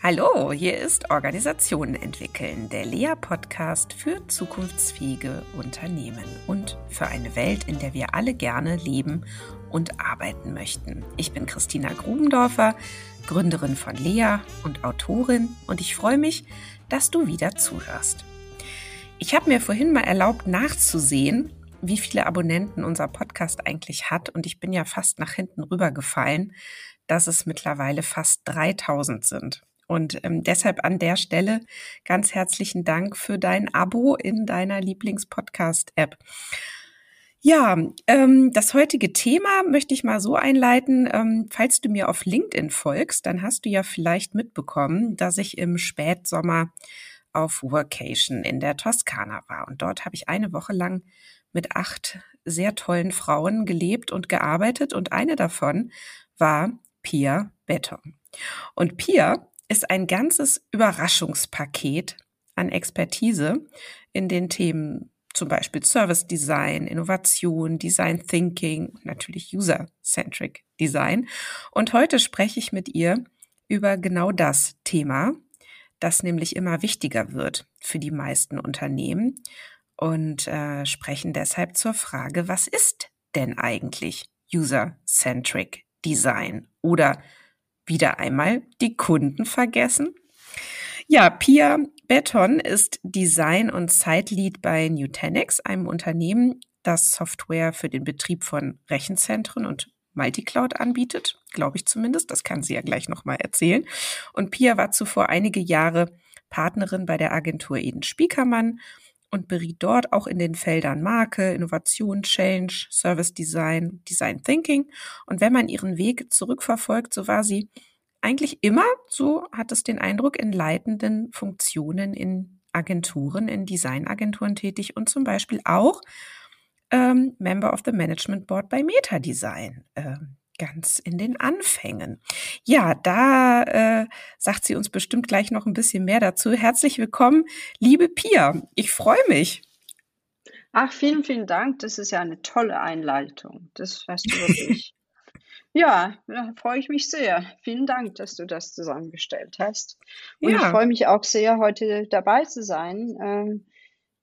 Hallo, hier ist Organisationen entwickeln, der Lea-Podcast für zukunftsfähige Unternehmen und für eine Welt, in der wir alle gerne leben und arbeiten möchten. Ich bin Christina Grubendorfer, Gründerin von Lea und Autorin und ich freue mich, dass du wieder zuhörst. Ich habe mir vorhin mal erlaubt nachzusehen, wie viele Abonnenten unser Podcast eigentlich hat und ich bin ja fast nach hinten rübergefallen, dass es mittlerweile fast 3000 sind. Und ähm, deshalb an der Stelle ganz herzlichen Dank für dein Abo in deiner Lieblingspodcast-App. Ja, ähm, das heutige Thema möchte ich mal so einleiten. Ähm, falls du mir auf LinkedIn folgst, dann hast du ja vielleicht mitbekommen, dass ich im Spätsommer auf Workation in der Toskana war. Und dort habe ich eine Woche lang mit acht sehr tollen Frauen gelebt und gearbeitet. Und eine davon war Pia Beton. Und Pia ist ein ganzes Überraschungspaket an Expertise in den Themen zum Beispiel Service Design, Innovation, Design Thinking natürlich User-Centric Design. Und heute spreche ich mit ihr über genau das Thema, das nämlich immer wichtiger wird für die meisten Unternehmen und äh, sprechen deshalb zur Frage, was ist denn eigentlich User-Centric Design oder wieder einmal die Kunden vergessen? Ja, Pia Beton ist Design- und Site-Lead bei Nutanix, einem Unternehmen, das Software für den Betrieb von Rechenzentren und Multicloud anbietet, glaube ich zumindest. Das kann sie ja gleich nochmal erzählen. Und Pia war zuvor einige Jahre Partnerin bei der Agentur Eden Spiekermann und beriet dort auch in den Feldern Marke, Innovation, Change, Service Design, Design Thinking. Und wenn man ihren Weg zurückverfolgt, so war sie eigentlich immer, so hat es den Eindruck, in leitenden Funktionen in Agenturen, in Designagenturen tätig und zum Beispiel auch ähm, Member of the Management Board bei Meta Design. Äh, ganz in den Anfängen. Ja, da äh, sagt sie uns bestimmt gleich noch ein bisschen mehr dazu. Herzlich willkommen, liebe Pia. Ich freue mich. Ach, vielen, vielen Dank. Das ist ja eine tolle Einleitung. Das weißt du wirklich. ja, da freue ich mich sehr. Vielen Dank, dass du das zusammengestellt hast. Und ja. ich freue mich auch sehr, heute dabei zu sein. Ähm,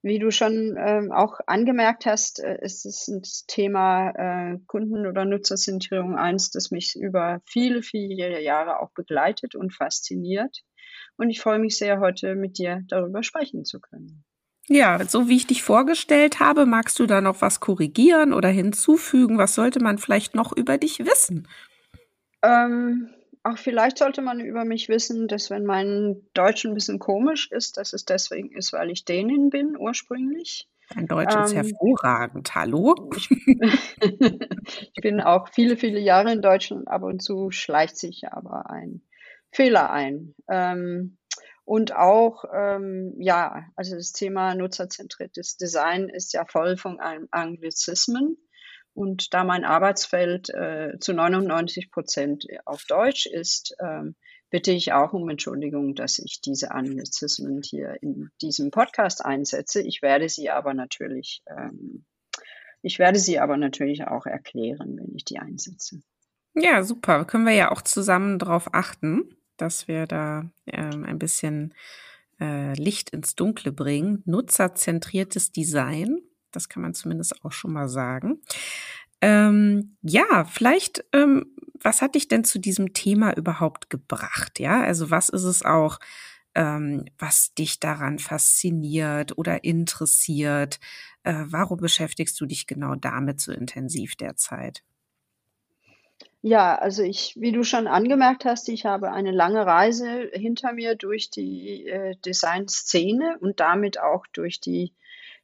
wie du schon ähm, auch angemerkt hast, äh, ist das Thema äh, Kunden- oder Nutzerzentrierung eins, das mich über viele, viele Jahre auch begleitet und fasziniert. Und ich freue mich sehr, heute mit dir darüber sprechen zu können. Ja, so wie ich dich vorgestellt habe, magst du da noch was korrigieren oder hinzufügen? Was sollte man vielleicht noch über dich wissen? Ähm, auch vielleicht sollte man über mich wissen, dass wenn mein Deutsch ein bisschen komisch ist, dass es deswegen ist, weil ich Dänin bin ursprünglich. Dein Deutsch ähm, ist hervorragend. Hallo? Ich, ich, bin auch viele, viele Jahre in Deutschland. Ab und zu schleicht sich aber ein Fehler ein. Ähm, und auch, ähm, ja, also das Thema nutzerzentriertes Design ist ja voll von Anglizismen. Und da mein Arbeitsfeld äh, zu 99 Prozent auf Deutsch ist, ähm, bitte ich auch um Entschuldigung, dass ich diese Anglizismen hier in diesem Podcast einsetze. Ich werde sie aber natürlich, ähm, ich werde sie aber natürlich auch erklären, wenn ich die einsetze. Ja, super. Können wir ja auch zusammen darauf achten, dass wir da ähm, ein bisschen äh, Licht ins Dunkle bringen. Nutzerzentriertes Design das kann man zumindest auch schon mal sagen. Ähm, ja, vielleicht, ähm, was hat dich denn zu diesem Thema überhaupt gebracht? Ja, also was ist es auch, ähm, was dich daran fasziniert oder interessiert? Äh, warum beschäftigst du dich genau damit so intensiv derzeit? Ja, also ich, wie du schon angemerkt hast, ich habe eine lange Reise hinter mir durch die äh, Designszene und damit auch durch die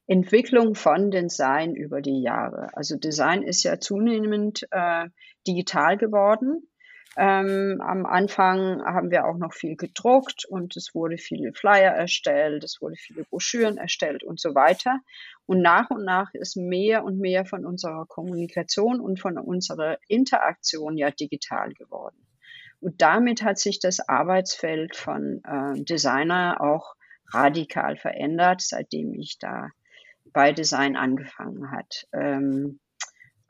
Entwicklung von Design über die Jahre. Also Design ist ja zunehmend äh, digital geworden. Ähm, am Anfang haben wir auch noch viel gedruckt und es wurde viele Flyer erstellt, es wurde viele Broschüren erstellt und so weiter. Und nach und nach ist mehr und mehr von unserer Kommunikation und von unserer Interaktion ja digital geworden. Und damit hat sich das Arbeitsfeld von äh, Designer auch radikal verändert, seitdem ich da bei Design angefangen hat. Ähm,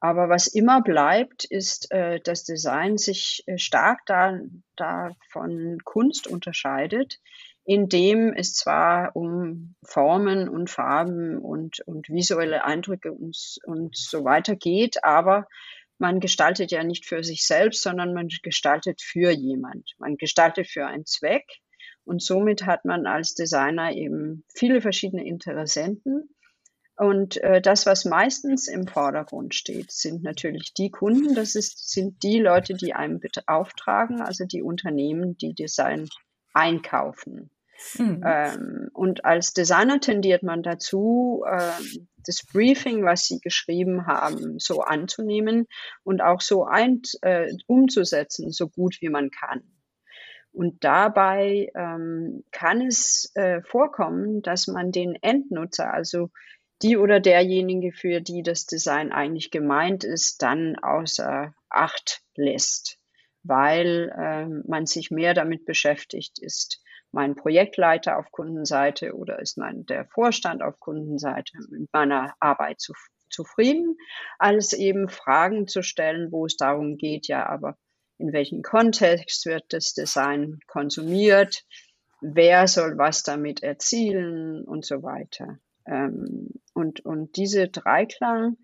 Aber was immer bleibt, ist, äh, dass Design sich äh, stark da, da von Kunst unterscheidet, indem es zwar um Formen und Farben und, und visuelle Eindrücke und, und so weiter geht, aber man gestaltet ja nicht für sich selbst, sondern man gestaltet für jemand. Man gestaltet für einen Zweck. Und somit hat man als Designer eben viele verschiedene Interessenten. Und äh, das, was meistens im Vordergrund steht, sind natürlich die Kunden. Das ist, sind die Leute, die einem beauftragen, also die Unternehmen, die Design einkaufen. Mhm. Ähm, und als Designer tendiert man dazu, ähm, das Briefing, was Sie geschrieben haben, so anzunehmen und auch so ein, äh, umzusetzen, so gut wie man kann. Und dabei ähm, kann es äh, vorkommen, dass man den Endnutzer, also die oder derjenige, für die das Design eigentlich gemeint ist, dann außer Acht lässt, weil ähm, man sich mehr damit beschäftigt ist, mein Projektleiter auf Kundenseite oder ist mein der Vorstand auf Kundenseite mit meiner Arbeit zu, zufrieden, als eben Fragen zu stellen, wo es darum geht, ja, aber in welchem Kontext wird das Design konsumiert, wer soll was damit erzielen und so weiter. Ähm, und, und diese Dreiklang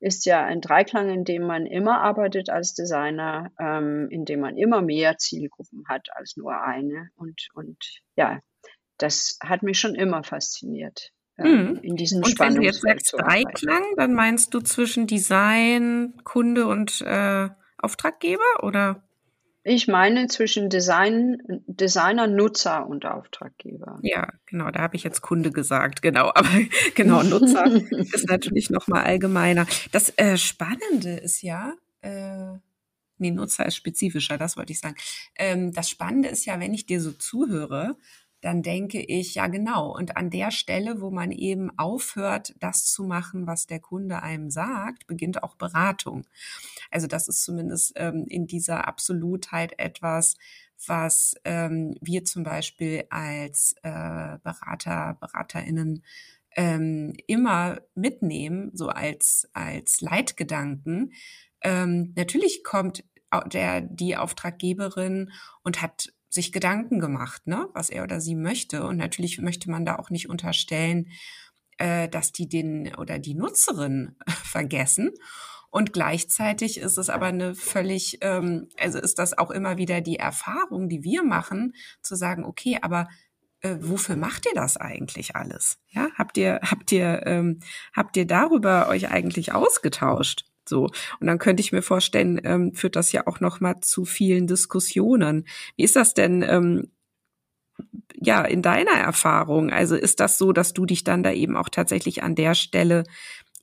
ist ja ein Dreiklang, in dem man immer arbeitet als Designer, ähm, in dem man immer mehr Zielgruppen hat als nur eine. Und, und ja, das hat mich schon immer fasziniert. Ähm, in diesem Und wenn du jetzt sagst Dreiklang, dann meinst du zwischen Design, Kunde und äh, Auftraggeber oder? Ich meine zwischen Design, Designer, Nutzer und Auftraggeber. Ja, genau, da habe ich jetzt Kunde gesagt, genau, aber genau, Nutzer ist natürlich nochmal allgemeiner. Das äh, Spannende ist ja, äh, nee, Nutzer ist spezifischer, das wollte ich sagen. Ähm, das Spannende ist ja, wenn ich dir so zuhöre, dann denke ich, ja genau, und an der Stelle, wo man eben aufhört, das zu machen, was der Kunde einem sagt, beginnt auch Beratung. Also das ist zumindest ähm, in dieser Absolutheit etwas, was ähm, wir zum Beispiel als äh, Berater, Beraterinnen ähm, immer mitnehmen, so als, als Leitgedanken. Ähm, natürlich kommt der, die Auftraggeberin und hat sich Gedanken gemacht, ne, was er oder sie möchte. Und natürlich möchte man da auch nicht unterstellen, äh, dass die den oder die Nutzerin vergessen. Und gleichzeitig ist es aber eine völlig, ähm, also ist das auch immer wieder die Erfahrung, die wir machen, zu sagen, okay, aber äh, wofür macht ihr das eigentlich alles? Ja, habt ihr, habt ihr, ähm, habt ihr darüber euch eigentlich ausgetauscht? So. Und dann könnte ich mir vorstellen, ähm, führt das ja auch noch mal zu vielen Diskussionen. Wie ist das denn, ähm, ja, in deiner Erfahrung? Also ist das so, dass du dich dann da eben auch tatsächlich an der Stelle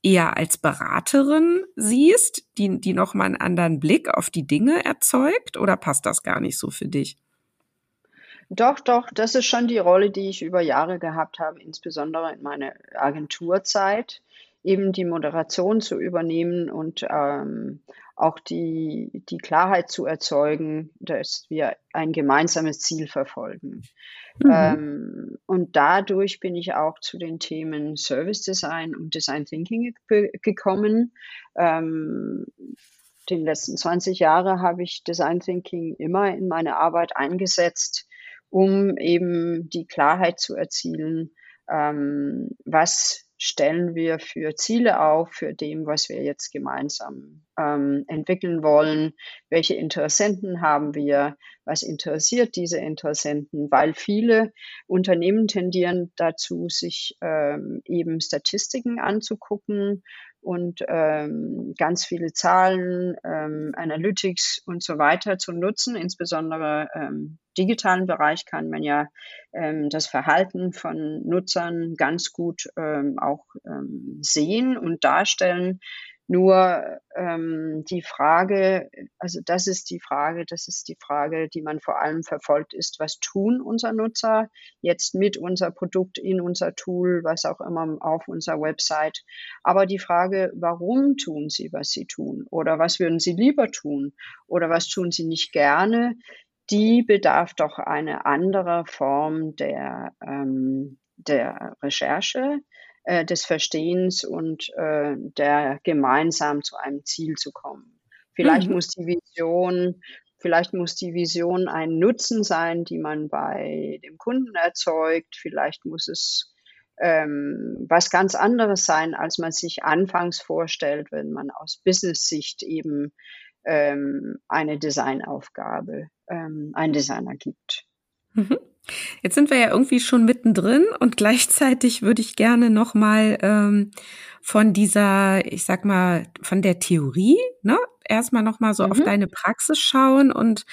eher als Beraterin siehst, die, die noch mal einen anderen Blick auf die Dinge erzeugt? Oder passt das gar nicht so für dich? Doch, doch, das ist schon die Rolle, die ich über Jahre gehabt habe, insbesondere in meiner Agenturzeit eben die Moderation zu übernehmen und ähm, auch die, die Klarheit zu erzeugen, dass wir ein gemeinsames Ziel verfolgen. Mhm. Ähm, und dadurch bin ich auch zu den Themen Service Design und Design Thinking gekommen. Ähm, den letzten 20 Jahre habe ich Design Thinking immer in meine Arbeit eingesetzt, um eben die Klarheit zu erzielen, ähm, was stellen wir für Ziele auf, für dem, was wir jetzt gemeinsam ähm, entwickeln wollen, welche Interessenten haben wir, was interessiert diese Interessenten, weil viele Unternehmen tendieren dazu, sich ähm, eben Statistiken anzugucken und ähm, ganz viele Zahlen, ähm, Analytics und so weiter zu nutzen. Insbesondere ähm, digitalen Bereich kann man ja ähm, das Verhalten von Nutzern ganz gut ähm, auch ähm, sehen und darstellen. Nur ähm, die Frage, also das ist die Frage, das ist die Frage, die man vor allem verfolgt, ist, was tun unser Nutzer jetzt mit unser Produkt in unser Tool, was auch immer auf unserer Website. Aber die Frage, warum tun sie, was sie tun? Oder was würden sie lieber tun? Oder was tun sie nicht gerne? Die bedarf doch eine andere Form der, ähm, der Recherche äh, des Verstehens und äh, der gemeinsam zu einem Ziel zu kommen. Vielleicht mhm. muss die Vision Vielleicht muss die Vision ein Nutzen sein, die man bei dem Kunden erzeugt. Vielleicht muss es ähm, was ganz anderes sein, als man sich anfangs vorstellt, wenn man aus Business-Sicht eben ähm, eine Designaufgabe ähm, ein Designer gibt. Mhm. Jetzt sind wir ja irgendwie schon mittendrin und gleichzeitig würde ich gerne noch mal ähm, von dieser, ich sag mal, von der Theorie, ne, erstmal noch mal so mhm. auf deine Praxis schauen und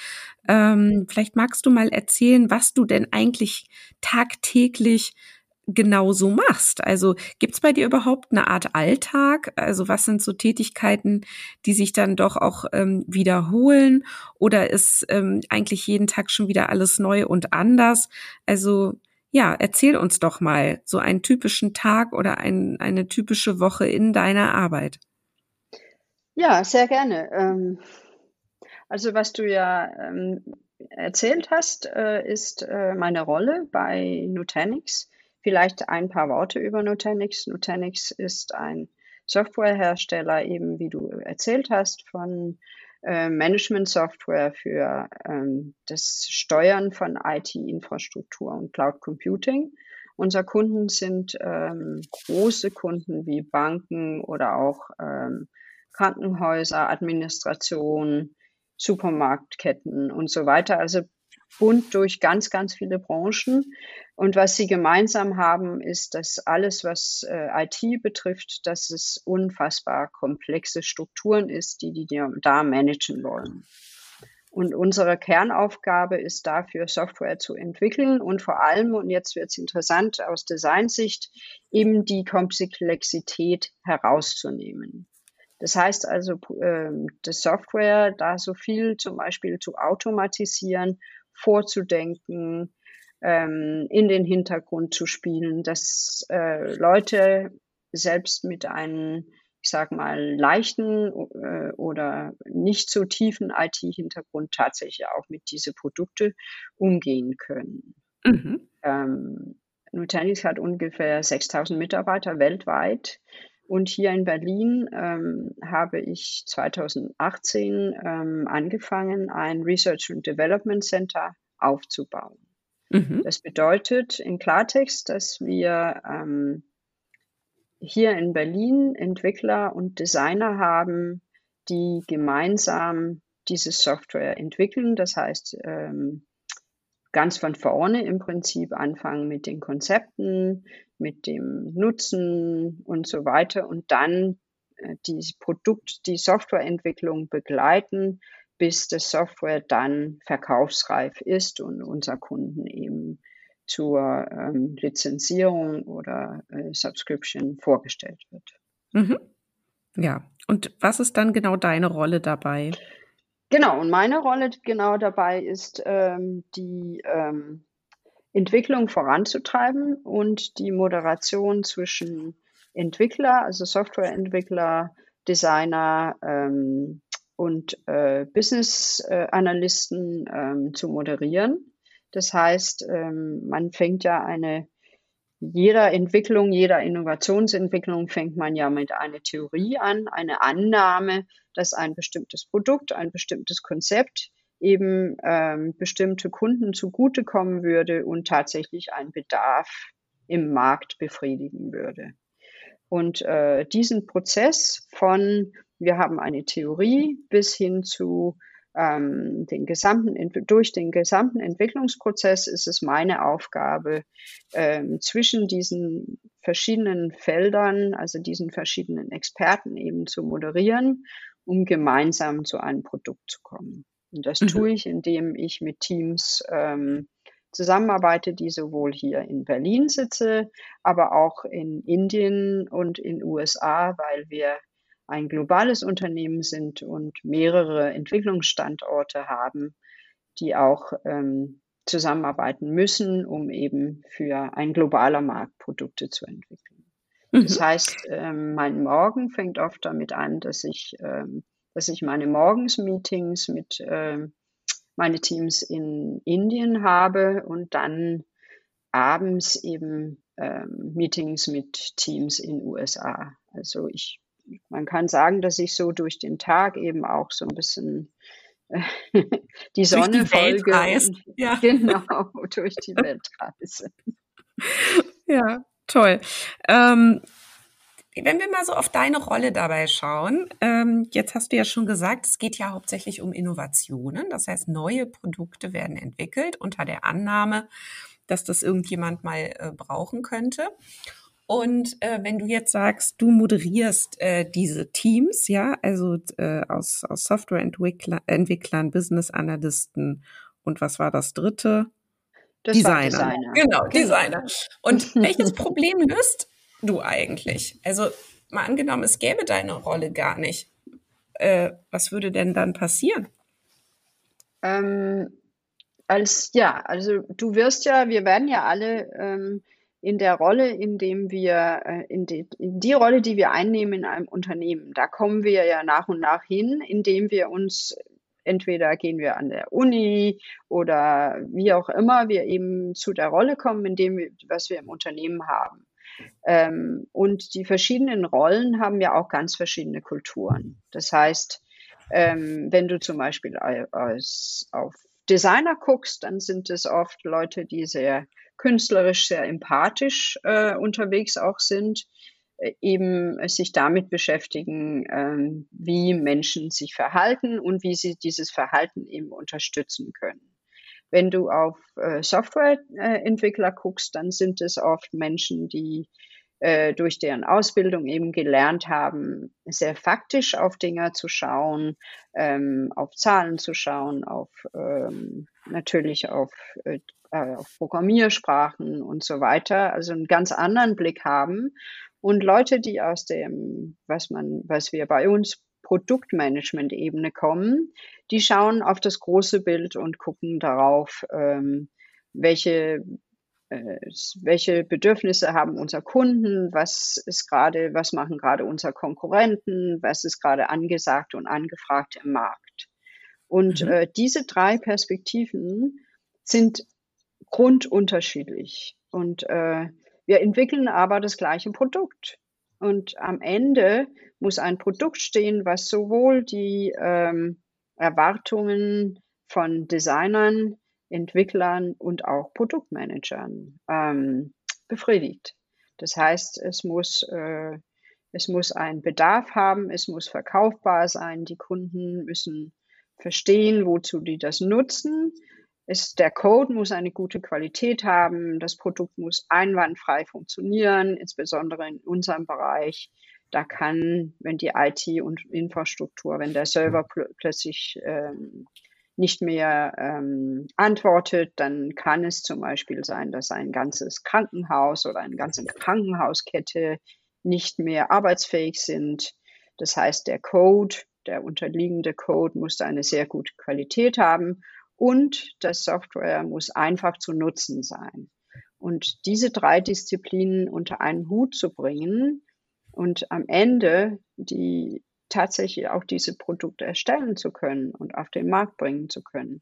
ähm, vielleicht magst du mal erzählen, was du denn eigentlich tagtäglich genau so machst. Also gibt's bei dir überhaupt eine Art Alltag? Also was sind so Tätigkeiten, die sich dann doch auch ähm, wiederholen? Oder ist ähm, eigentlich jeden Tag schon wieder alles neu und anders? Also ja, erzähl uns doch mal so einen typischen Tag oder ein, eine typische Woche in deiner Arbeit. Ja, sehr gerne. Ähm, also was du ja ähm, erzählt hast, äh, ist äh, meine Rolle bei Nutanix. Vielleicht ein paar Worte über Nutanix. Nutanix ist ein Softwarehersteller, eben wie du erzählt hast, von äh, Management-Software für ähm, das Steuern von IT-Infrastruktur und Cloud Computing. Unsere Kunden sind ähm, große Kunden wie Banken oder auch ähm, Krankenhäuser, Administration, Supermarktketten und so weiter. Also bunt durch ganz, ganz viele Branchen. Und was sie gemeinsam haben, ist, dass alles, was äh, IT betrifft, dass es unfassbar komplexe Strukturen ist, die die da managen wollen. Und unsere Kernaufgabe ist dafür, Software zu entwickeln und vor allem, und jetzt wird es interessant aus Designsicht, eben die Komplexität herauszunehmen. Das heißt also, äh, das Software da so viel zum Beispiel zu automatisieren vorzudenken, ähm, in den Hintergrund zu spielen, dass äh, Leute selbst mit einem, ich sag mal, leichten äh, oder nicht so tiefen IT-Hintergrund tatsächlich auch mit diese Produkte umgehen können. Mhm. Ähm, Nutanix hat ungefähr 6000 Mitarbeiter weltweit. Und hier in Berlin ähm, habe ich 2018 ähm, angefangen, ein Research and Development Center aufzubauen. Mhm. Das bedeutet in Klartext, dass wir ähm, hier in Berlin Entwickler und Designer haben, die gemeinsam diese Software entwickeln. Das heißt, ähm, ganz von vorne im Prinzip anfangen mit den Konzepten, mit dem Nutzen und so weiter und dann äh, die Produkt, die Softwareentwicklung begleiten, bis das Software dann verkaufsreif ist und unser Kunden eben zur ähm, Lizenzierung oder äh, Subscription vorgestellt wird. Mhm. Ja, und was ist dann genau deine Rolle dabei? Genau, und meine Rolle genau dabei ist, ähm, die ähm, Entwicklung voranzutreiben und die Moderation zwischen Entwickler, also Softwareentwickler, Designer ähm, und äh, Business-Analysten ähm, zu moderieren. Das heißt, ähm, man fängt ja eine, jeder Entwicklung, jeder Innovationsentwicklung fängt man ja mit einer Theorie an, eine Annahme, dass ein bestimmtes Produkt, ein bestimmtes Konzept eben ähm, bestimmte Kunden zugutekommen würde und tatsächlich einen Bedarf im Markt befriedigen würde. Und äh, diesen Prozess von, wir haben eine Theorie bis hin zu ähm, den gesamten, durch den gesamten Entwicklungsprozess ist es meine Aufgabe, ähm, zwischen diesen verschiedenen Feldern, also diesen verschiedenen Experten eben zu moderieren, um gemeinsam zu einem Produkt zu kommen. Und das mhm. tue ich, indem ich mit Teams ähm, zusammenarbeite, die sowohl hier in Berlin sitze, aber auch in Indien und in USA, weil wir ein globales Unternehmen sind und mehrere Entwicklungsstandorte haben, die auch ähm, zusammenarbeiten müssen, um eben für ein globaler Markt Produkte zu entwickeln. Mhm. Das heißt, ähm, mein Morgen fängt oft damit an, dass ich ähm, dass ich meine Morgensmeetings mit äh, meine Teams in Indien habe und dann abends eben ähm, Meetings mit Teams in USA. Also ich, man kann sagen, dass ich so durch den Tag eben auch so ein bisschen äh, die Sonne durch die folge. Welt ja. Genau, durch die Welt reise. Ja, toll. Ähm, wenn wir mal so auf deine Rolle dabei schauen, ähm, jetzt hast du ja schon gesagt, es geht ja hauptsächlich um Innovationen. Das heißt, neue Produkte werden entwickelt unter der Annahme, dass das irgendjemand mal äh, brauchen könnte. Und äh, wenn du jetzt sagst, du moderierst äh, diese Teams, ja, also äh, aus, aus Softwareentwicklern, Business Analysten und was war das dritte? Das Designer. Designer. Genau, genau, Designer. Und welches Problem löst du eigentlich? Also mal angenommen, es gäbe deine Rolle gar nicht. Äh, was würde denn dann passieren? Ähm, als ja, also du wirst ja, wir werden ja alle ähm, in der Rolle, in dem wir, äh, in, die, in die Rolle, die wir einnehmen in einem Unternehmen, da kommen wir ja nach und nach hin, indem wir uns entweder gehen wir an der Uni oder wie auch immer wir eben zu der Rolle kommen, in dem was wir im Unternehmen haben. Ähm, und die verschiedenen Rollen haben ja auch ganz verschiedene Kulturen. Das heißt, ähm, wenn du zum Beispiel als, auf Designer guckst, dann sind es oft Leute, die sehr künstlerisch, sehr empathisch äh, unterwegs auch sind, äh, eben sich damit beschäftigen, ähm, wie Menschen sich verhalten und wie sie dieses Verhalten eben unterstützen können. Wenn du auf äh, Softwareentwickler guckst, dann sind es oft Menschen, die äh, durch deren Ausbildung eben gelernt haben, sehr faktisch auf Dinge zu schauen, ähm, auf Zahlen zu schauen, auf ähm, natürlich auf, äh, auf Programmiersprachen und so weiter, also einen ganz anderen Blick haben. Und Leute, die aus dem, was man, was wir bei uns Produktmanagement-Ebene kommen, die schauen auf das große Bild und gucken darauf, ähm, welche äh, welche Bedürfnisse haben unsere Kunden, was ist gerade, was machen gerade unsere Konkurrenten, was ist gerade angesagt und angefragt im Markt. Und mhm. äh, diese drei Perspektiven sind grundunterschiedlich. Und äh, wir entwickeln aber das gleiche Produkt. Und am Ende muss ein Produkt stehen, was sowohl die ähm, Erwartungen von Designern, Entwicklern und auch Produktmanagern ähm, befriedigt. Das heißt, es muss, äh, es muss einen Bedarf haben, es muss verkaufbar sein, die Kunden müssen verstehen, wozu die das nutzen. Es, der Code muss eine gute Qualität haben, das Produkt muss einwandfrei funktionieren, insbesondere in unserem Bereich. Da kann, wenn die IT und Infrastruktur, wenn der Server pl plötzlich ähm, nicht mehr ähm, antwortet, dann kann es zum Beispiel sein, dass ein ganzes Krankenhaus oder eine ganze Krankenhauskette nicht mehr arbeitsfähig sind. Das heißt, der Code, der unterliegende Code muss eine sehr gute Qualität haben und das Software muss einfach zu nutzen sein. Und diese drei Disziplinen unter einen Hut zu bringen und am Ende die tatsächlich auch diese Produkte erstellen zu können und auf den Markt bringen zu können.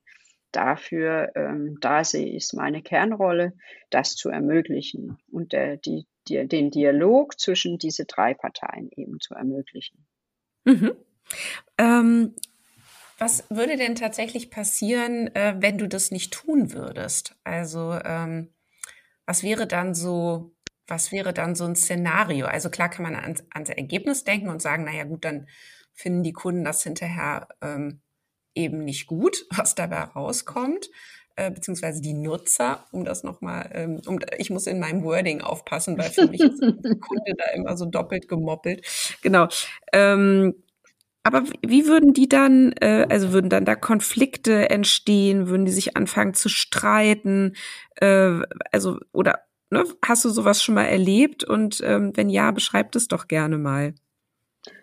Dafür, ähm, da sehe ich meine Kernrolle, das zu ermöglichen und der, die, die, den Dialog zwischen diese drei Parteien eben zu ermöglichen. Mhm. Ähm, was würde denn tatsächlich passieren, äh, wenn du das nicht tun würdest? Also ähm, was wäre dann so was wäre dann so ein Szenario? Also klar kann man ans, ans Ergebnis denken und sagen, naja gut, dann finden die Kunden das hinterher ähm, eben nicht gut, was dabei rauskommt, äh, beziehungsweise die Nutzer, um das nochmal, ähm, um, ich muss in meinem Wording aufpassen, weil für mich ist der Kunde da immer so doppelt gemoppelt. Genau. Ähm, aber wie würden die dann, äh, also würden dann da Konflikte entstehen, würden die sich anfangen zu streiten, äh, also oder Ne? Hast du sowas schon mal erlebt? Und ähm, wenn ja, beschreib das doch gerne mal.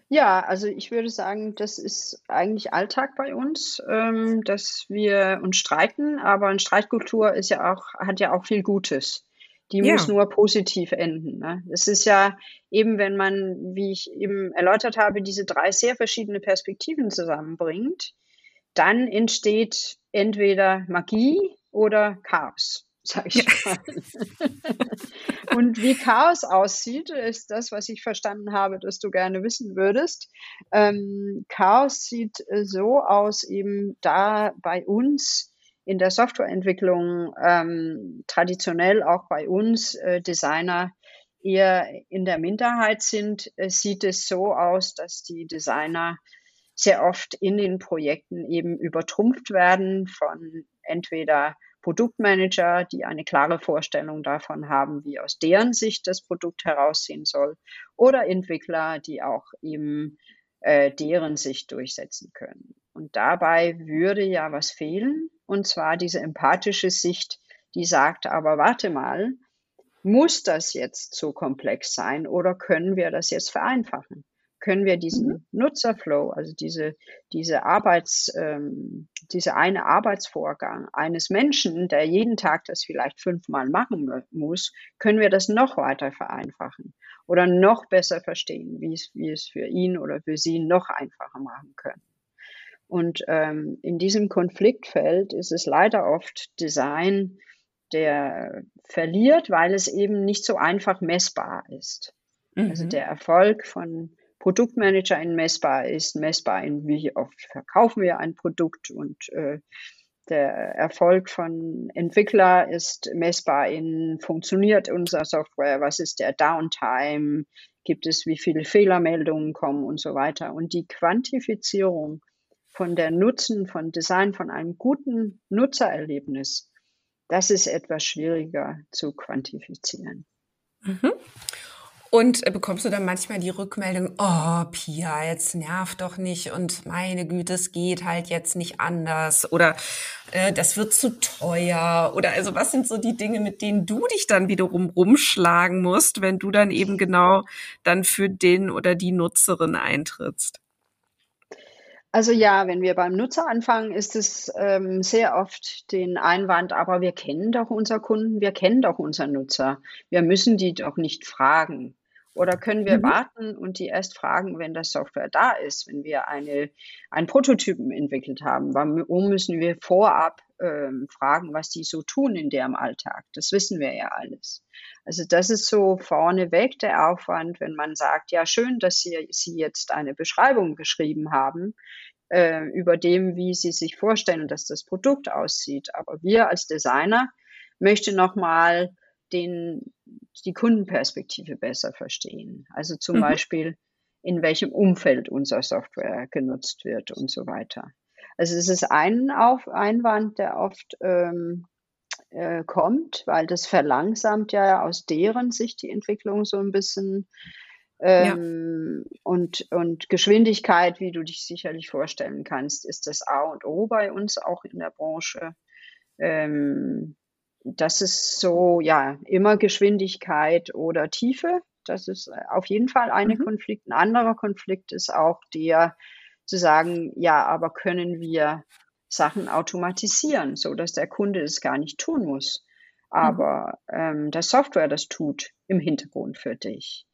Ja, also ich würde sagen, das ist eigentlich Alltag bei uns, ähm, dass wir uns streiten, aber eine Streitkultur ist ja auch, hat ja auch viel Gutes. Die ja. muss nur positiv enden. Ne? Es ist ja eben, wenn man, wie ich eben erläutert habe, diese drei sehr verschiedene Perspektiven zusammenbringt, dann entsteht entweder Magie oder Chaos. sag ich mal. und wie Chaos aussieht, ist das, was ich verstanden habe, dass du gerne wissen würdest. Ähm, Chaos sieht so aus, eben da bei uns in der Softwareentwicklung ähm, traditionell auch bei uns äh, Designer eher in der Minderheit sind, äh, sieht es so aus, dass die Designer sehr oft in den Projekten eben übertrumpft werden von entweder Produktmanager, die eine klare Vorstellung davon haben, wie aus deren Sicht das Produkt heraussehen soll, oder Entwickler, die auch eben äh, deren Sicht durchsetzen können. Und dabei würde ja was fehlen, und zwar diese empathische Sicht, die sagt, aber warte mal, muss das jetzt so komplex sein oder können wir das jetzt vereinfachen? Können wir diesen mhm. Nutzerflow, also diese, diese Arbeits, ähm, diese eine Arbeitsvorgang eines Menschen, der jeden Tag das vielleicht fünfmal machen muss, können wir das noch weiter vereinfachen oder noch besser verstehen, wie es, wie es für ihn oder für sie noch einfacher machen können. Und ähm, in diesem Konfliktfeld ist es leider oft Design, der verliert, weil es eben nicht so einfach messbar ist. Also mhm. Also der Erfolg von ProduktmanagerInnen messbar ist, messbar in wie oft verkaufen wir ein Produkt und äh, der Erfolg von Entwickler ist messbar in funktioniert unser Software, was ist der Downtime, gibt es wie viele Fehlermeldungen kommen und so weiter. Und die Quantifizierung von der Nutzen von Design, von einem guten Nutzererlebnis, das ist etwas schwieriger zu quantifizieren. Mhm. Und äh, bekommst du dann manchmal die Rückmeldung, oh, Pia, jetzt nerv doch nicht und meine Güte, es geht halt jetzt nicht anders oder äh, das wird zu teuer oder also was sind so die Dinge, mit denen du dich dann wiederum rumschlagen musst, wenn du dann eben genau dann für den oder die Nutzerin eintrittst? Also ja, wenn wir beim Nutzer anfangen, ist es ähm, sehr oft den Einwand, aber wir kennen doch unser Kunden, wir kennen doch unseren Nutzer. Wir müssen die doch nicht fragen. Oder können wir mhm. warten und die erst fragen, wenn das Software da ist, wenn wir eine, einen Prototypen entwickelt haben? Warum müssen wir vorab ähm, fragen, was die so tun in deren Alltag? Das wissen wir ja alles. Also das ist so vorneweg der Aufwand, wenn man sagt, ja schön, dass Sie, Sie jetzt eine Beschreibung geschrieben haben äh, über dem, wie Sie sich vorstellen, dass das Produkt aussieht. Aber wir als Designer möchten nochmal den, die Kundenperspektive besser verstehen. Also zum mhm. Beispiel, in welchem Umfeld unser Software genutzt wird und so weiter. Also es ist ein Auf Einwand, der oft ähm, äh, kommt, weil das verlangsamt ja aus deren Sicht die Entwicklung so ein bisschen. Ähm, ja. und, und Geschwindigkeit, wie du dich sicherlich vorstellen kannst, ist das A und O bei uns auch in der Branche. Ähm, das ist so, ja, immer Geschwindigkeit oder Tiefe. Das ist äh, auf jeden Fall eine mhm. Konflikt. Ein anderer Konflikt ist auch der, zu sagen, ja, aber können wir Sachen automatisieren, so dass der Kunde es gar nicht tun muss. Aber mhm. ähm, der Software das tut im Hintergrund für dich.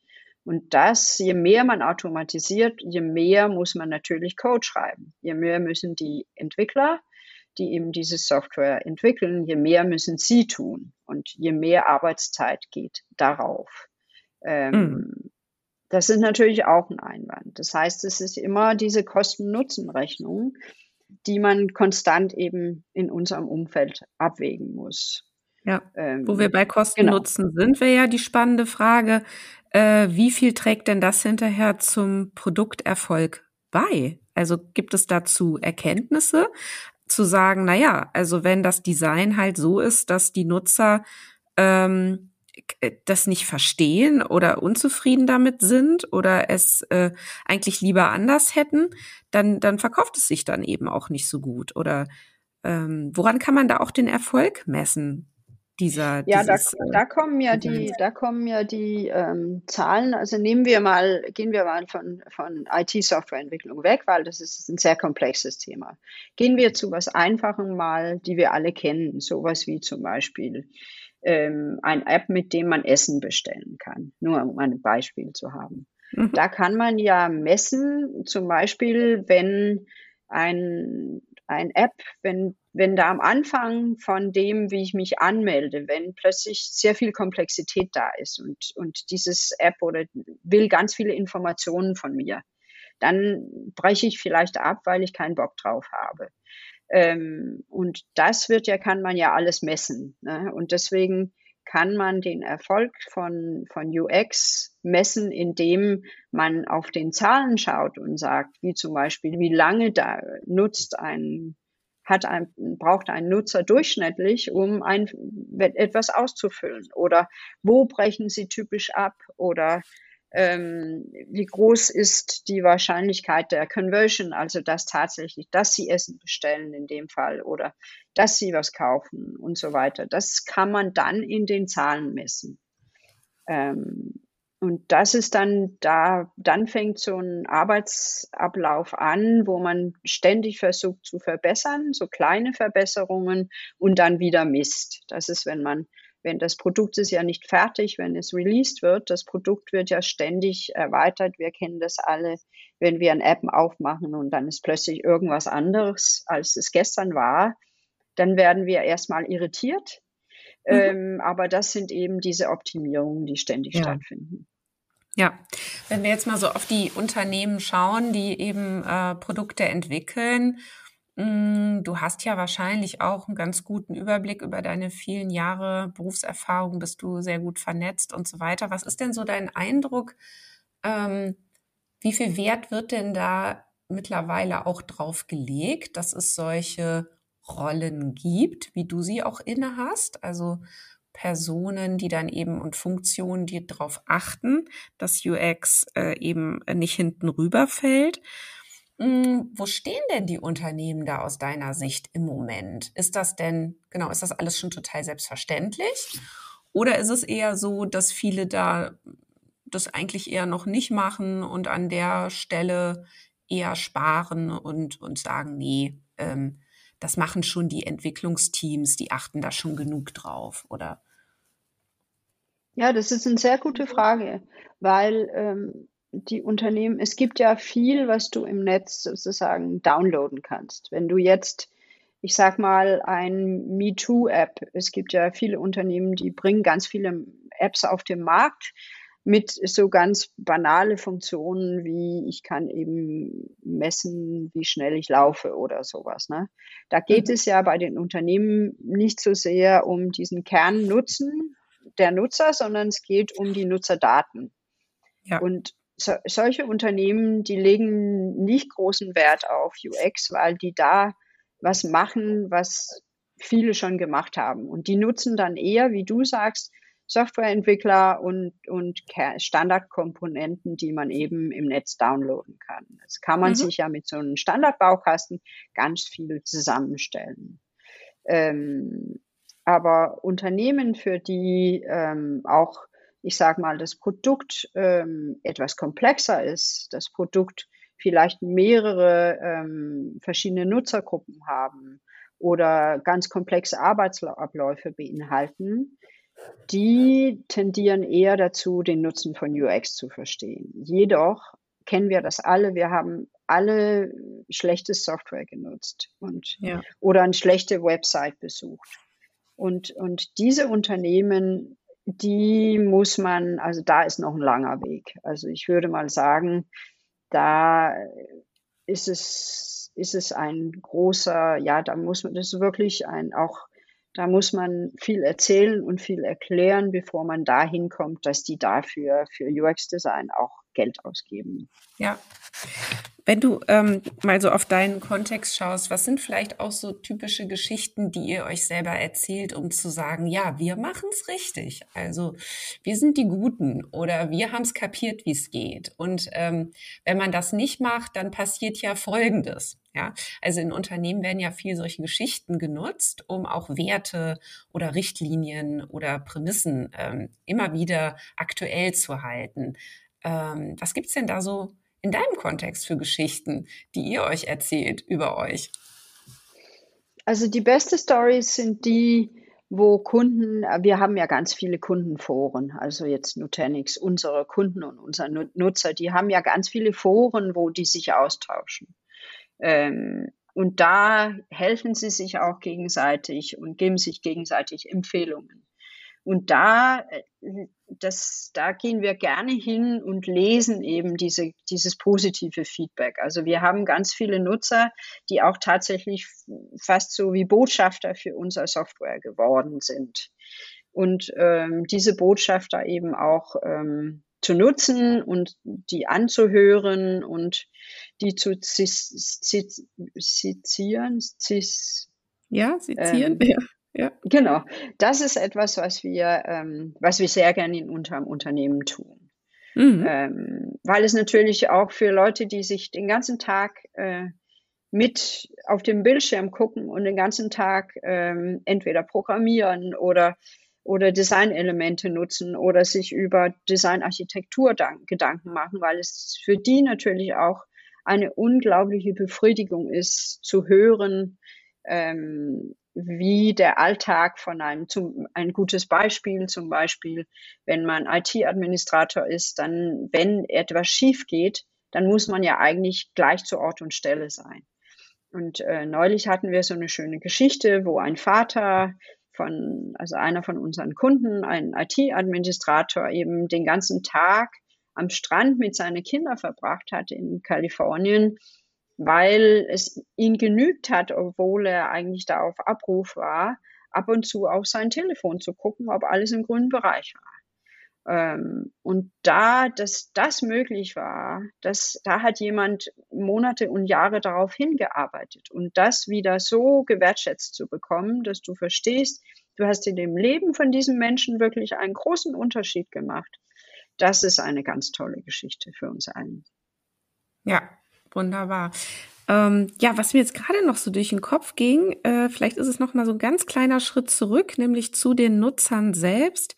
Und das, je mehr man automatisiert, je mehr muss man natürlich Code schreiben. Je mehr müssen die Entwickler die eben diese Software entwickeln, je mehr müssen sie tun und je mehr Arbeitszeit geht darauf. Ähm, mhm. Das ist natürlich auch ein Einwand. Das heißt, es ist immer diese Kosten-Nutzen-Rechnung, die man konstant eben in unserem Umfeld abwägen muss. Ja, ähm, wo wir bei Kosten-Nutzen genau. sind, wäre ja die spannende Frage, äh, wie viel trägt denn das hinterher zum Produkterfolg bei? Also gibt es dazu Erkenntnisse? zu sagen, na ja, also wenn das Design halt so ist, dass die Nutzer ähm, äh, das nicht verstehen oder unzufrieden damit sind oder es äh, eigentlich lieber anders hätten, dann, dann verkauft es sich dann eben auch nicht so gut. Oder ähm, woran kann man da auch den Erfolg messen? dieser. Ja, dieses, da, äh, da kommen ja die, da kommen ja die ähm, Zahlen. Also nehmen wir mal, gehen wir mal von, von IT-Softwareentwicklung weg, weil das ist ein sehr komplexes Thema. Gehen wir zu was Einfachem mal, die wir alle kennen, sowas wie zum Beispiel ähm, ein App, mit dem man Essen bestellen kann. Nur um ein Beispiel zu haben. Mhm. Da kann man ja messen, zum Beispiel, wenn ein ein App, wenn, wenn da am Anfang von dem, wie ich mich anmelde, wenn plötzlich sehr viel Komplexität da ist und, und dieses App oder will ganz viele Informationen von mir, dann breche ich vielleicht ab, weil ich keinen Bock drauf habe. Ähm, und das wird ja, kann man ja alles messen. Ne? Und deswegen kann man den Erfolg von, von UX messen, indem man auf den Zahlen schaut und sagt, wie zum Beispiel, wie lange da nutzt ein, hat ein, braucht ein Nutzer durchschnittlich, um ein, etwas auszufüllen? Oder wo brechen sie typisch ab? Oder ähm, wie groß ist die Wahrscheinlichkeit der Conversion, also dass tatsächlich, dass sie Essen bestellen in dem Fall oder dass sie was kaufen und so weiter. Das kann man dann in den Zahlen messen. Ähm, und das ist dann da, dann fängt so ein Arbeitsablauf an, wo man ständig versucht zu verbessern, so kleine Verbesserungen und dann wieder misst. Das ist, wenn man wenn das Produkt ist ja nicht fertig, wenn es released wird. Das Produkt wird ja ständig erweitert. Wir kennen das alle, wenn wir ein App aufmachen und dann ist plötzlich irgendwas anderes, als es gestern war. Dann werden wir erstmal irritiert. Mhm. Ähm, aber das sind eben diese Optimierungen, die ständig ja. stattfinden. Ja, wenn wir jetzt mal so auf die Unternehmen schauen, die eben äh, Produkte entwickeln du hast ja wahrscheinlich auch einen ganz guten Überblick über deine vielen Jahre Berufserfahrung, bist du sehr gut vernetzt und so weiter. Was ist denn so dein Eindruck? Ähm, wie viel Wert wird denn da mittlerweile auch drauf gelegt, dass es solche Rollen gibt, wie du sie auch inne hast? Also Personen, die dann eben und Funktionen, die darauf achten, dass UX äh, eben nicht hinten rüberfällt. Hm, wo stehen denn die Unternehmen da aus deiner Sicht im Moment? Ist das denn, genau, ist das alles schon total selbstverständlich? Oder ist es eher so, dass viele da das eigentlich eher noch nicht machen und an der Stelle eher sparen und, und sagen, nee, ähm, das machen schon die Entwicklungsteams, die achten da schon genug drauf, oder? Ja, das ist eine sehr gute Frage, weil ähm, die Unternehmen, es gibt ja viel, was du im Netz sozusagen downloaden kannst. Wenn du jetzt, ich sag mal, ein MeToo-App, es gibt ja viele Unternehmen, die bringen ganz viele Apps auf den Markt mit so ganz banale Funktionen wie ich kann eben messen, wie schnell ich laufe oder sowas. Ne? Da geht mhm. es ja bei den Unternehmen nicht so sehr um diesen Kernnutzen der Nutzer, sondern es geht um die Nutzerdaten. Ja. Und so, solche Unternehmen, die legen nicht großen Wert auf UX, weil die da was machen, was viele schon gemacht haben. Und die nutzen dann eher, wie du sagst, Softwareentwickler und, und Standardkomponenten, die man eben im Netz downloaden kann. Das kann man mhm. sich ja mit so einem Standardbaukasten ganz viel zusammenstellen. Ähm, aber Unternehmen, für die ähm, auch ich sage mal, das Produkt ähm, etwas komplexer ist, das Produkt vielleicht mehrere ähm, verschiedene Nutzergruppen haben oder ganz komplexe Arbeitsabläufe beinhalten, die tendieren eher dazu, den Nutzen von UX zu verstehen. Jedoch kennen wir das alle. Wir haben alle schlechte Software genutzt und ja. oder eine schlechte Website besucht. Und, und diese Unternehmen die muss man, also da ist noch ein langer Weg. Also ich würde mal sagen, da ist es, ist es ein großer, ja, da muss man, das ist wirklich ein, auch, da muss man viel erzählen und viel erklären, bevor man dahin kommt, dass die dafür für UX-Design auch Geld ausgeben. Ja. Wenn du ähm, mal so auf deinen Kontext schaust, was sind vielleicht auch so typische Geschichten, die ihr euch selber erzählt, um zu sagen, ja, wir machen es richtig. Also wir sind die Guten oder wir haben es kapiert, wie es geht. Und ähm, wenn man das nicht macht, dann passiert ja Folgendes. Ja, also in Unternehmen werden ja viel solche Geschichten genutzt, um auch Werte oder Richtlinien oder Prämissen ähm, immer wieder aktuell zu halten. Ähm, was gibt's denn da so in deinem Kontext für Geschichten, die ihr euch erzählt über euch? Also die beste Stories sind die, wo Kunden, wir haben ja ganz viele Kundenforen, also jetzt Nutanix, unsere Kunden und unsere Nutzer, die haben ja ganz viele Foren, wo die sich austauschen. Ähm, Und da helfen sie sich auch gegenseitig und geben sich gegenseitig Empfehlungen. Und da, äh, das, da gehen wir gerne hin und lesen eben diese, dieses positive Feedback. Also wir haben ganz viele Nutzer, die auch tatsächlich fast so wie Botschafter für unsere Software geworden sind. Und ähm, diese Botschafter eben auch ähm, zu nutzen und die anzuhören und die zu zitieren, ja, zitieren, ähm, ja. Ja. Genau. Das ist etwas, was wir, ähm, was wir sehr gerne in unserem Unternehmen tun. Mhm. Ähm, weil es natürlich auch für Leute, die sich den ganzen Tag äh, mit auf dem Bildschirm gucken und den ganzen Tag ähm, entweder programmieren oder oder Designelemente nutzen oder sich über Designarchitektur Gedanken machen, weil es für die natürlich auch eine unglaubliche Befriedigung ist, zu hören, ähm, wie der Alltag von einem, zum, ein gutes Beispiel, zum Beispiel, wenn man IT-Administrator ist, dann, wenn etwas schief geht, dann muss man ja eigentlich gleich zu Ort und Stelle sein. Und äh, neulich hatten wir so eine schöne Geschichte, wo ein Vater von, also einer von unseren Kunden, ein IT-Administrator, eben den ganzen Tag am Strand mit seinen Kindern verbracht hat in Kalifornien weil es ihn genügt hat, obwohl er eigentlich da auf Abruf war, ab und zu auf sein Telefon zu gucken, ob alles im grünen Bereich war. Ähm, und da, dass das möglich war, das, da hat jemand Monate und Jahre darauf hingearbeitet. Und das wieder so gewertschätzt zu bekommen, dass du verstehst, du hast in dem Leben von diesem Menschen wirklich einen großen Unterschied gemacht. Das ist eine ganz tolle Geschichte für uns allen. Ja, Wunderbar. Ähm, ja, was mir jetzt gerade noch so durch den Kopf ging, äh, vielleicht ist es noch mal so ein ganz kleiner Schritt zurück, nämlich zu den Nutzern selbst.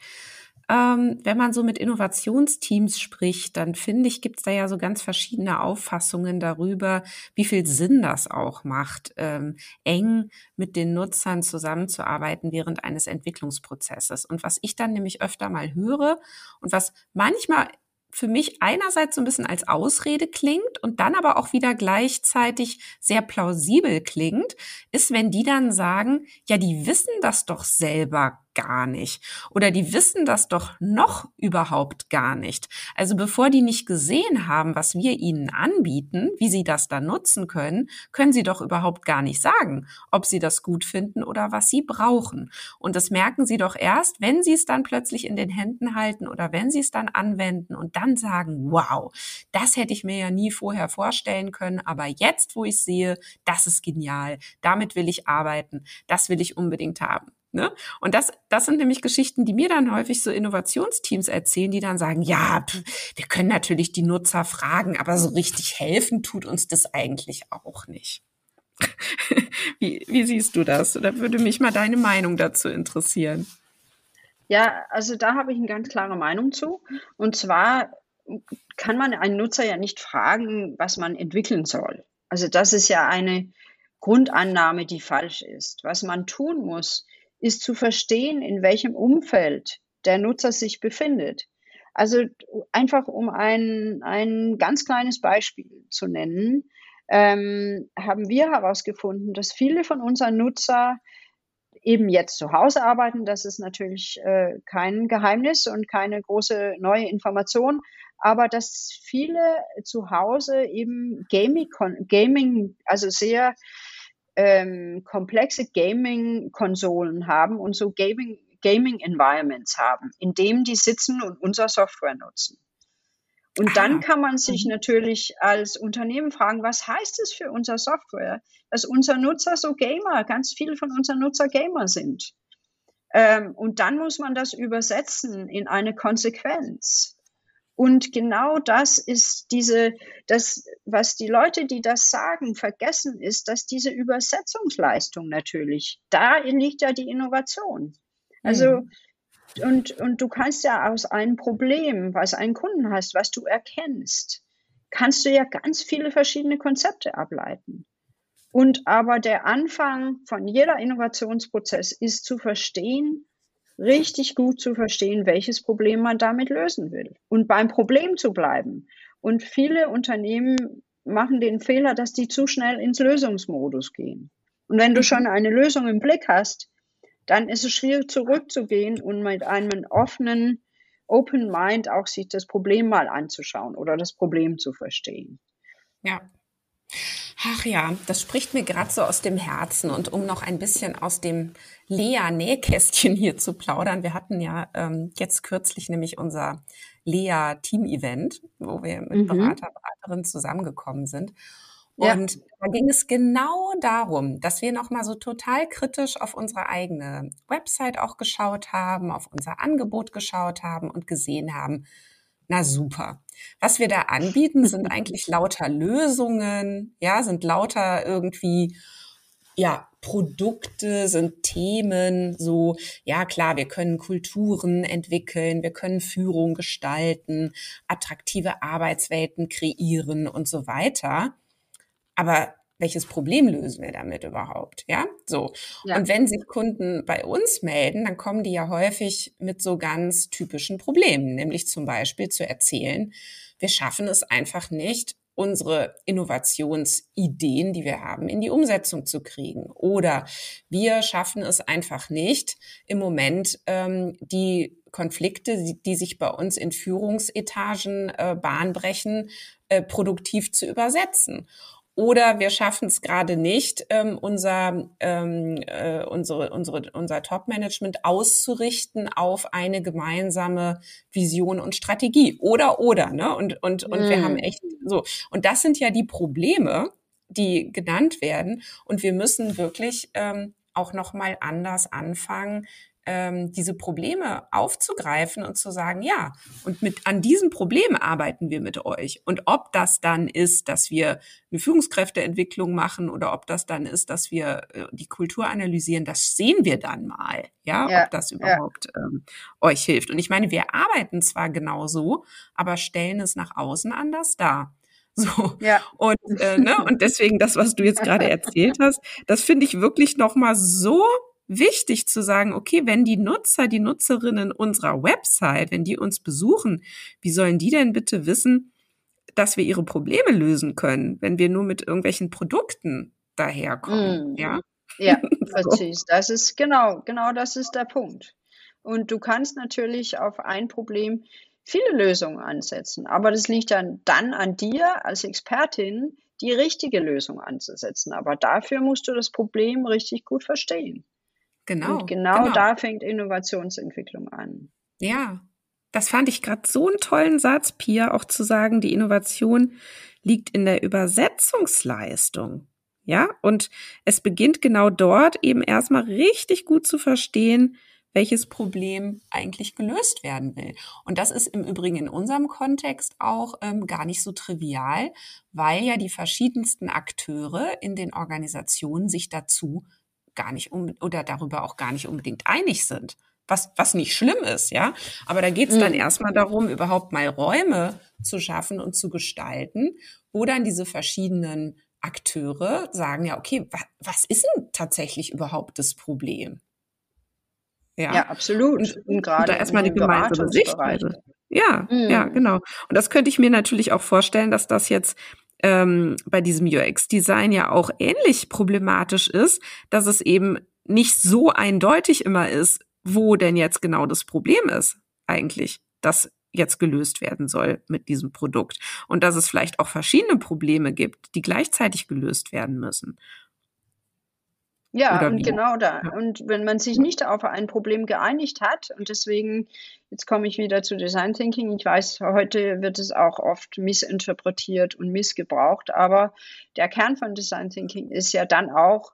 Ähm, wenn man so mit Innovationsteams spricht, dann finde ich, gibt es da ja so ganz verschiedene Auffassungen darüber, wie viel Sinn das auch macht, ähm, eng mit den Nutzern zusammenzuarbeiten während eines Entwicklungsprozesses. Und was ich dann nämlich öfter mal höre und was manchmal für mich einerseits so ein bisschen als Ausrede klingt und dann aber auch wieder gleichzeitig sehr plausibel klingt, ist, wenn die dann sagen, ja, die wissen das doch selber gar nicht. Oder die wissen das doch noch überhaupt gar nicht. Also bevor die nicht gesehen haben, was wir ihnen anbieten, wie sie das dann nutzen können, können sie doch überhaupt gar nicht sagen, ob sie das gut finden oder was sie brauchen. Und das merken sie doch erst, wenn sie es dann plötzlich in den Händen halten oder wenn sie es dann anwenden und dann sagen, wow, das hätte ich mir ja nie vorher vorstellen können, aber jetzt, wo ich sehe, das ist genial, damit will ich arbeiten, das will ich unbedingt haben. Ne? Und das, das sind nämlich Geschichten, die mir dann häufig so Innovationsteams erzählen, die dann sagen, ja, pff, wir können natürlich die Nutzer fragen, aber so richtig helfen tut uns das eigentlich auch nicht. wie, wie siehst du das? Da würde mich mal deine Meinung dazu interessieren. Ja, also da habe ich eine ganz klare Meinung zu. Und zwar kann man einen Nutzer ja nicht fragen, was man entwickeln soll. Also das ist ja eine Grundannahme, die falsch ist. Was man tun muss, ist zu verstehen, in welchem Umfeld der Nutzer sich befindet. Also einfach um ein, ein ganz kleines Beispiel zu nennen, ähm, haben wir herausgefunden, dass viele von unseren Nutzer eben jetzt zu Hause arbeiten. Das ist natürlich äh, kein Geheimnis und keine große neue Information, aber dass viele zu Hause eben Gaming, Gaming also sehr ähm, komplexe Gaming-Konsolen haben und so Gaming, Gaming-Environments haben, in dem die sitzen und unser Software nutzen. Und dann ah. kann man sich natürlich als Unternehmen fragen, was heißt es für unser Software, dass unser Nutzer so Gamer, ganz viele von unseren Nutzer Gamer sind. Ähm, und dann muss man das übersetzen in eine Konsequenz. Und genau das ist diese, das, was die Leute, die das sagen, vergessen, ist, dass diese Übersetzungsleistung natürlich, da liegt ja die Innovation. Also, mhm. und, und du kannst ja aus einem Problem, was einen Kunden hast, was du erkennst, kannst du ja ganz viele verschiedene Konzepte ableiten. Und aber der Anfang von jeder Innovationsprozess ist zu verstehen, richtig gut zu verstehen, welches Problem man damit lösen will und beim Problem zu bleiben. Und viele Unternehmen machen den Fehler, dass die zu schnell ins Lösungsmodus gehen. Und wenn du mhm. schon eine Lösung im Blick hast, dann ist es schwierig zurückzugehen und mit einem offenen Open Mind auch sich das Problem mal anzuschauen oder das Problem zu verstehen. Ja. Ach ja, das spricht mir gerade so aus dem Herzen. Und um noch ein bisschen aus dem Lea-Nähkästchen hier zu plaudern, wir hatten ja ähm, jetzt kürzlich nämlich unser Lea-Team-Event, wo wir mit mhm. Berater, Beraterinnen zusammengekommen sind. Und ja. da ging es genau darum, dass wir nochmal so total kritisch auf unsere eigene Website auch geschaut haben, auf unser Angebot geschaut haben und gesehen haben, na super. Was wir da anbieten, sind eigentlich lauter Lösungen, ja, sind lauter irgendwie, ja, Produkte, sind Themen, so, ja klar, wir können Kulturen entwickeln, wir können Führung gestalten, attraktive Arbeitswelten kreieren und so weiter. Aber welches Problem lösen wir damit überhaupt? Ja, so. Ja. Und wenn sich Kunden bei uns melden, dann kommen die ja häufig mit so ganz typischen Problemen, nämlich zum Beispiel zu erzählen, wir schaffen es einfach nicht, unsere Innovationsideen, die wir haben, in die Umsetzung zu kriegen. Oder wir schaffen es einfach nicht, im Moment ähm, die Konflikte, die, die, sich bei uns in Führungsetagen äh, bahnbrechen, äh, produktiv zu übersetzen oder wir schaffen es gerade nicht, ähm, unser, ähm, äh, unsere, unsere, unser Top-Management auszurichten auf eine gemeinsame Vision und Strategie. Oder, oder, ne? Und, und, und mm. wir haben echt so. Und das sind ja die Probleme, die genannt werden. Und wir müssen wirklich ähm, auch nochmal anders anfangen, ähm, diese Probleme aufzugreifen und zu sagen, ja, und mit an diesem Problem arbeiten wir mit euch. Und ob das dann ist, dass wir eine Führungskräfteentwicklung machen oder ob das dann ist, dass wir äh, die Kultur analysieren, das sehen wir dann mal, ja, ja ob das überhaupt ja. ähm, euch hilft. Und ich meine, wir arbeiten zwar genauso, aber stellen es nach außen anders dar. So. Ja. Und, äh, ne, und deswegen das, was du jetzt gerade erzählt hast, das finde ich wirklich nochmal so wichtig zu sagen, okay, wenn die Nutzer, die Nutzerinnen unserer Website, wenn die uns besuchen, wie sollen die denn bitte wissen, dass wir ihre Probleme lösen können, wenn wir nur mit irgendwelchen Produkten daherkommen, mm. ja? Ja, so. Das ist genau, genau das ist der Punkt. Und du kannst natürlich auf ein Problem viele Lösungen ansetzen, aber das liegt dann, dann an dir als Expertin, die richtige Lösung anzusetzen. Aber dafür musst du das Problem richtig gut verstehen. Genau. Und genau, genau. da fängt Innovationsentwicklung an. Ja, das fand ich gerade so einen tollen Satz, Pia, auch zu sagen, die Innovation liegt in der Übersetzungsleistung. Ja, und es beginnt genau dort eben erstmal richtig gut zu verstehen, welches Problem eigentlich gelöst werden will. Und das ist im Übrigen in unserem Kontext auch ähm, gar nicht so trivial, weil ja die verschiedensten Akteure in den Organisationen sich dazu gar nicht um, oder darüber auch gar nicht unbedingt einig sind. Was, was nicht schlimm ist, ja. Aber da geht es dann mhm. erstmal darum, überhaupt mal Räume zu schaffen und zu gestalten, wo dann diese verschiedenen Akteure sagen, ja, okay, wa was ist denn tatsächlich überhaupt das Problem? Ja, ja absolut. Und, und gerade da erstmal die gemeinsame Sichtweise. Ja, mhm. ja, genau. Und das könnte ich mir natürlich auch vorstellen, dass das jetzt ähm, bei diesem UX-Design ja auch ähnlich problematisch ist, dass es eben nicht so eindeutig immer ist, wo denn jetzt genau das Problem ist eigentlich, das jetzt gelöst werden soll mit diesem Produkt. Und dass es vielleicht auch verschiedene Probleme gibt, die gleichzeitig gelöst werden müssen. Ja, und genau da. Und wenn man sich nicht auf ein Problem geeinigt hat, und deswegen, jetzt komme ich wieder zu Design Thinking, ich weiß, heute wird es auch oft missinterpretiert und missgebraucht, aber der Kern von Design Thinking ist ja dann auch,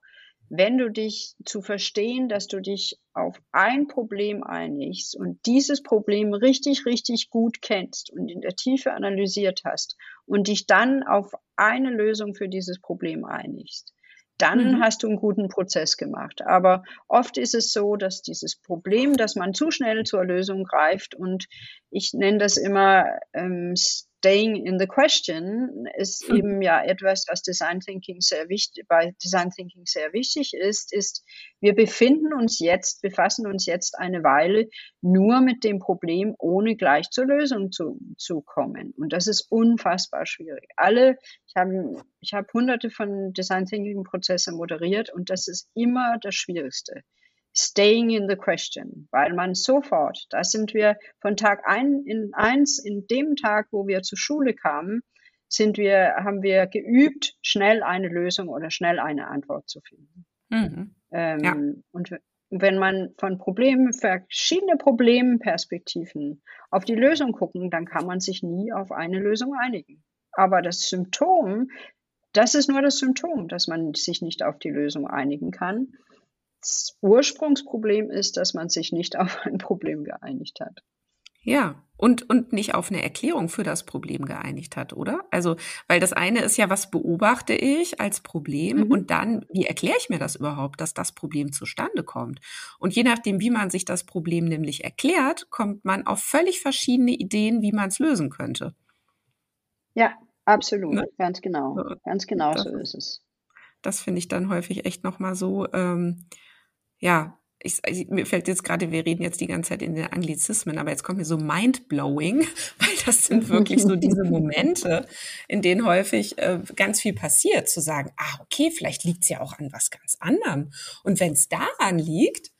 wenn du dich zu verstehen, dass du dich auf ein Problem einigst und dieses Problem richtig, richtig gut kennst und in der Tiefe analysiert hast und dich dann auf eine Lösung für dieses Problem einigst dann mhm. hast du einen guten Prozess gemacht. Aber oft ist es so, dass dieses Problem, dass man zu schnell zur Lösung greift und ich nenne das immer ähm, staying in the question ist mhm. eben ja etwas, was Design Thinking sehr wichtig, bei Design Thinking sehr wichtig ist, ist, wir befinden uns jetzt, befassen uns jetzt eine Weile nur mit dem Problem, ohne gleich zur Lösung zu, zu kommen. Und das ist unfassbar schwierig. Alle, ich habe, ich habe hunderte von Design Thinking Prozesse moderiert und das ist immer das Schwierigste staying in the question, weil man sofort, da sind wir von Tag ein in eins, in dem Tag, wo wir zur Schule kamen, sind wir, haben wir geübt, schnell eine Lösung oder schnell eine Antwort zu finden. Mhm. Ähm, ja. Und wenn man von Problemen, verschiedene Problemperspektiven auf die Lösung gucken, dann kann man sich nie auf eine Lösung einigen. Aber das Symptom, das ist nur das Symptom, dass man sich nicht auf die Lösung einigen kann. Das Ursprungsproblem ist, dass man sich nicht auf ein Problem geeinigt hat. Ja, und, und nicht auf eine Erklärung für das Problem geeinigt hat, oder? Also, weil das eine ist ja, was beobachte ich als Problem mhm. und dann, wie erkläre ich mir das überhaupt, dass das Problem zustande kommt? Und je nachdem, wie man sich das Problem nämlich erklärt, kommt man auf völlig verschiedene Ideen, wie man es lösen könnte. Ja, absolut, ne? ganz genau, ganz genau so ist es. Das finde ich dann häufig echt nochmal so, ähm, ja, ich, ich, mir fällt jetzt gerade, wir reden jetzt die ganze Zeit in den Anglizismen, aber jetzt kommt mir so mindblowing, weil das sind wirklich so diese Momente, in denen häufig äh, ganz viel passiert, zu sagen, ah, okay, vielleicht liegt es ja auch an was ganz anderem. Und wenn es daran liegt,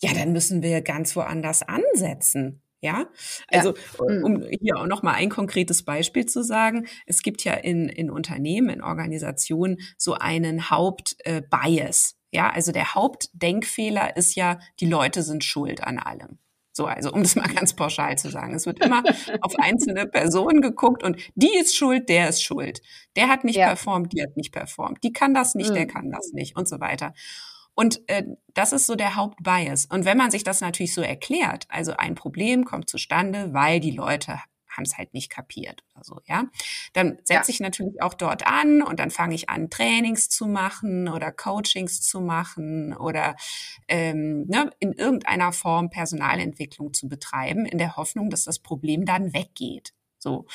ja, dann müssen wir ganz woanders ansetzen. Ja, also ja. Äh, um hier auch noch mal ein konkretes Beispiel zu sagen, es gibt ja in, in Unternehmen, in Organisationen so einen Hauptbias. Äh, ja, also der Hauptdenkfehler ist ja, die Leute sind schuld an allem. So, also um das mal ganz pauschal zu sagen. Es wird immer auf einzelne Personen geguckt und die ist schuld, der ist schuld. Der hat nicht ja. performt, die hat nicht performt. Die kann das nicht, mhm. der kann das nicht und so weiter. Und äh, das ist so der Hauptbias. Und wenn man sich das natürlich so erklärt, also ein Problem kommt zustande, weil die Leute haben es halt nicht kapiert oder so, ja. Dann setze ja. ich natürlich auch dort an und dann fange ich an, Trainings zu machen oder Coachings zu machen oder ähm, ne, in irgendeiner Form Personalentwicklung zu betreiben, in der Hoffnung, dass das Problem dann weggeht. So.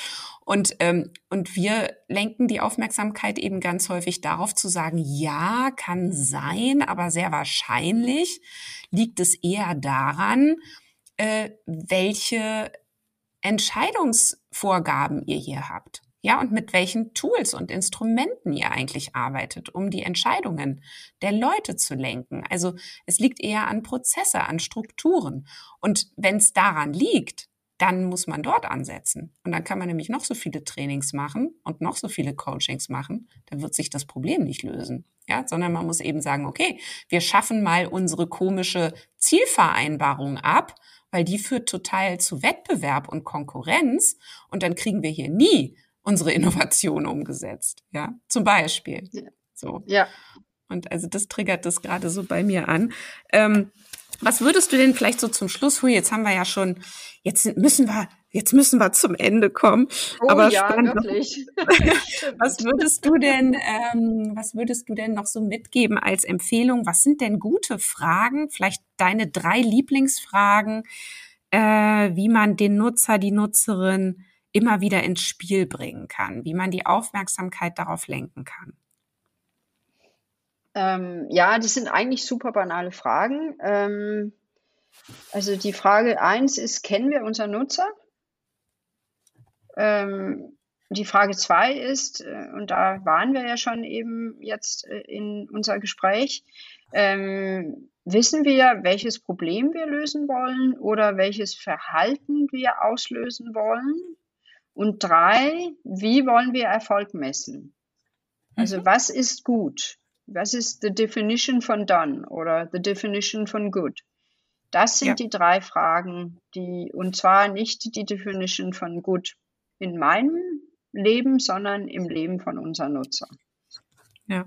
Und, ähm, und wir lenken die Aufmerksamkeit eben ganz häufig darauf zu sagen, ja, kann sein, aber sehr wahrscheinlich liegt es eher daran, äh, welche Entscheidungsvorgaben ihr hier habt. Ja, und mit welchen Tools und Instrumenten ihr eigentlich arbeitet, um die Entscheidungen der Leute zu lenken. Also es liegt eher an Prozesse, an Strukturen. Und wenn es daran liegt, dann muss man dort ansetzen. Und dann kann man nämlich noch so viele Trainings machen und noch so viele Coachings machen, dann wird sich das Problem nicht lösen. Ja, sondern man muss eben sagen, okay, wir schaffen mal unsere komische Zielvereinbarung ab weil die führt total zu Wettbewerb und Konkurrenz und dann kriegen wir hier nie unsere Innovation umgesetzt. Ja, zum Beispiel. Ja. So. Ja. Und also das triggert das gerade so bei mir an. Ähm, was würdest du denn vielleicht so zum Schluss, hui, jetzt haben wir ja schon, jetzt müssen wir, jetzt müssen wir zum Ende kommen. Oh, Aber ja, spannend. wirklich. was würdest du denn, ähm, was würdest du denn noch so mitgeben als Empfehlung? Was sind denn gute Fragen? Vielleicht deine drei Lieblingsfragen, äh, wie man den Nutzer, die Nutzerin immer wieder ins Spiel bringen kann, wie man die Aufmerksamkeit darauf lenken kann. Ähm, ja, das sind eigentlich super banale Fragen. Ähm, also die Frage eins ist, kennen wir unseren Nutzer? Ähm, die Frage zwei ist, äh, und da waren wir ja schon eben jetzt äh, in unser Gespräch, ähm, wissen wir, welches Problem wir lösen wollen oder welches Verhalten wir auslösen wollen? Und drei, wie wollen wir Erfolg messen? Also mhm. was ist gut? Was ist the definition von done oder the definition von good? Das sind ja. die drei Fragen, die, und zwar nicht die Definition von good in meinem Leben, sondern im Leben von unseren Nutzern. Ja,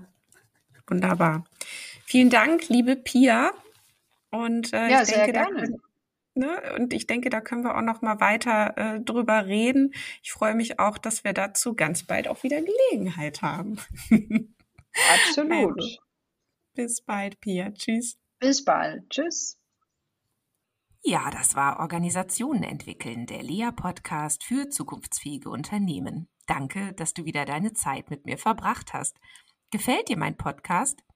wunderbar. Vielen Dank, liebe Pia. Und äh, ja, ich denke, gerne. Ne? Und ich denke, da können wir auch noch mal weiter äh, drüber reden. Ich freue mich auch, dass wir dazu ganz bald auch wieder Gelegenheit haben. Absolut. Also, bis bald, Pia. Tschüss. Bis bald. Tschüss. Ja, das war Organisationen entwickeln, der Lea-Podcast für zukunftsfähige Unternehmen. Danke, dass du wieder deine Zeit mit mir verbracht hast. Gefällt dir mein Podcast?